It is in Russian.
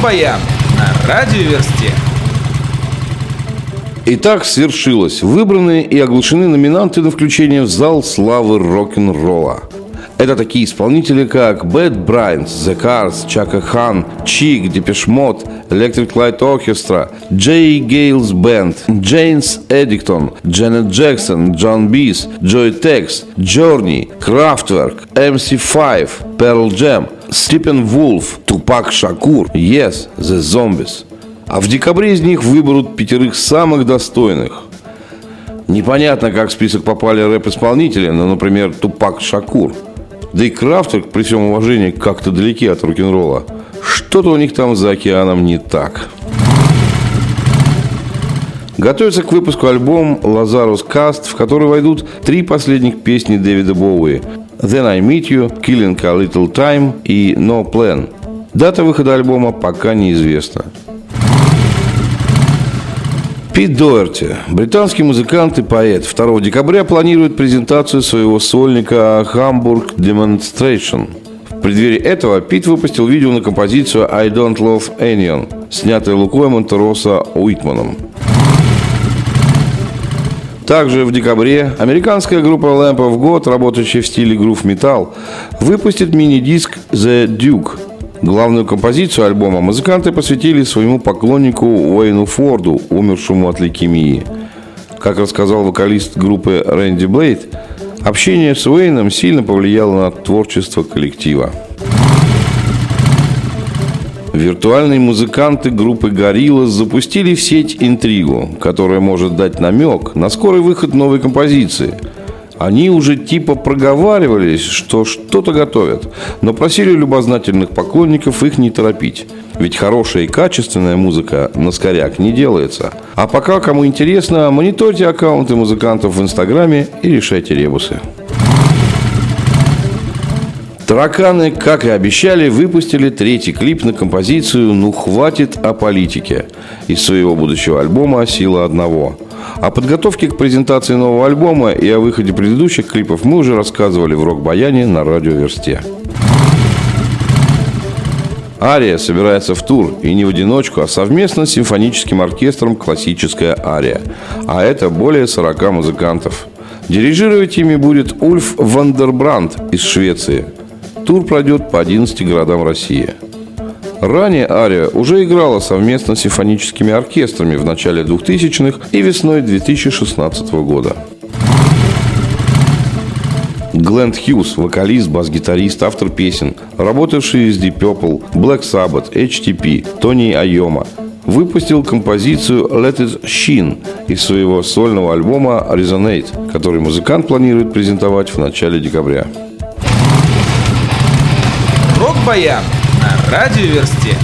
Рок-баян на радиоверсте. Итак, свершилось. Выбраны и оглашены номинанты на включение в зал славы рок-н-ролла. Это такие исполнители, как Bad Brains, The Cars, Khan, Chic, Depeche Mode, Electric Light Orchestra, Jay Gales Band, James Eddington, Janet Jackson, John Bees, Joy Tex, Journey, Kraftwerk, MC5, Pearl Jam, Steppenwolf, Tupac Shakur, Yes, The Zombies. А в декабре из них выберут пятерых самых достойных. Непонятно, как в список попали рэп-исполнители, но, например, Тупак Шакур – да и Крафтер, при всем уважении, как-то далеки от рок-н-ролла. Что-то у них там за океаном не так. Готовится к выпуску альбом «Lazarus Cast», в который войдут три последних песни Дэвида Боуи «Then I Meet You», «Killing a Little Time» и «No Plan». Дата выхода альбома пока неизвестна. Пит Доерти, британский музыкант и поэт, 2 декабря планирует презентацию своего сольника «Hamburg Demonstration». В преддверии этого Пит выпустил видео на композицию «I Don't Love Anyone», снятое Лукой Монтероса Уитманом. Также в декабре американская группа Lamp of God, работающая в стиле грув металл, выпустит мини-диск «The Duke», Главную композицию альбома музыканты посвятили своему поклоннику Уэйну Форду, умершему от лейкемии. Как рассказал вокалист группы Рэнди Блейд, общение с Уэйном сильно повлияло на творчество коллектива. Виртуальные музыканты группы Gorillaz запустили в сеть интригу, которая может дать намек на скорый выход новой композиции – они уже типа проговаривались, что что-то готовят, но просили любознательных поклонников их не торопить. Ведь хорошая и качественная музыка на скоряк не делается. А пока, кому интересно, мониторьте аккаунты музыкантов в Инстаграме и решайте ребусы. Тараканы, как и обещали, выпустили третий клип на композицию «Ну хватит о политике» из своего будущего альбома «Сила одного». О подготовке к презентации нового альбома и о выходе предыдущих клипов мы уже рассказывали в рок-баяне на радиоверсте. Ария собирается в тур, и не в одиночку, а совместно с симфоническим оркестром «Классическая ария». А это более 40 музыкантов. Дирижировать ими будет Ульф Вандербранд из Швеции. Тур пройдет по 11 городам России – Ранее Ария уже играла совместно с симфоническими оркестрами в начале 2000-х и весной 2016 года. Глент Хьюз, вокалист, бас-гитарист, автор песен, работавший с Deep Purple, Black Sabbath, HTP, Тони Айома, выпустил композицию Let It Shine из своего сольного альбома Resonate, который музыкант планирует презентовать в начале декабря. Рок-баян на радиоверсте.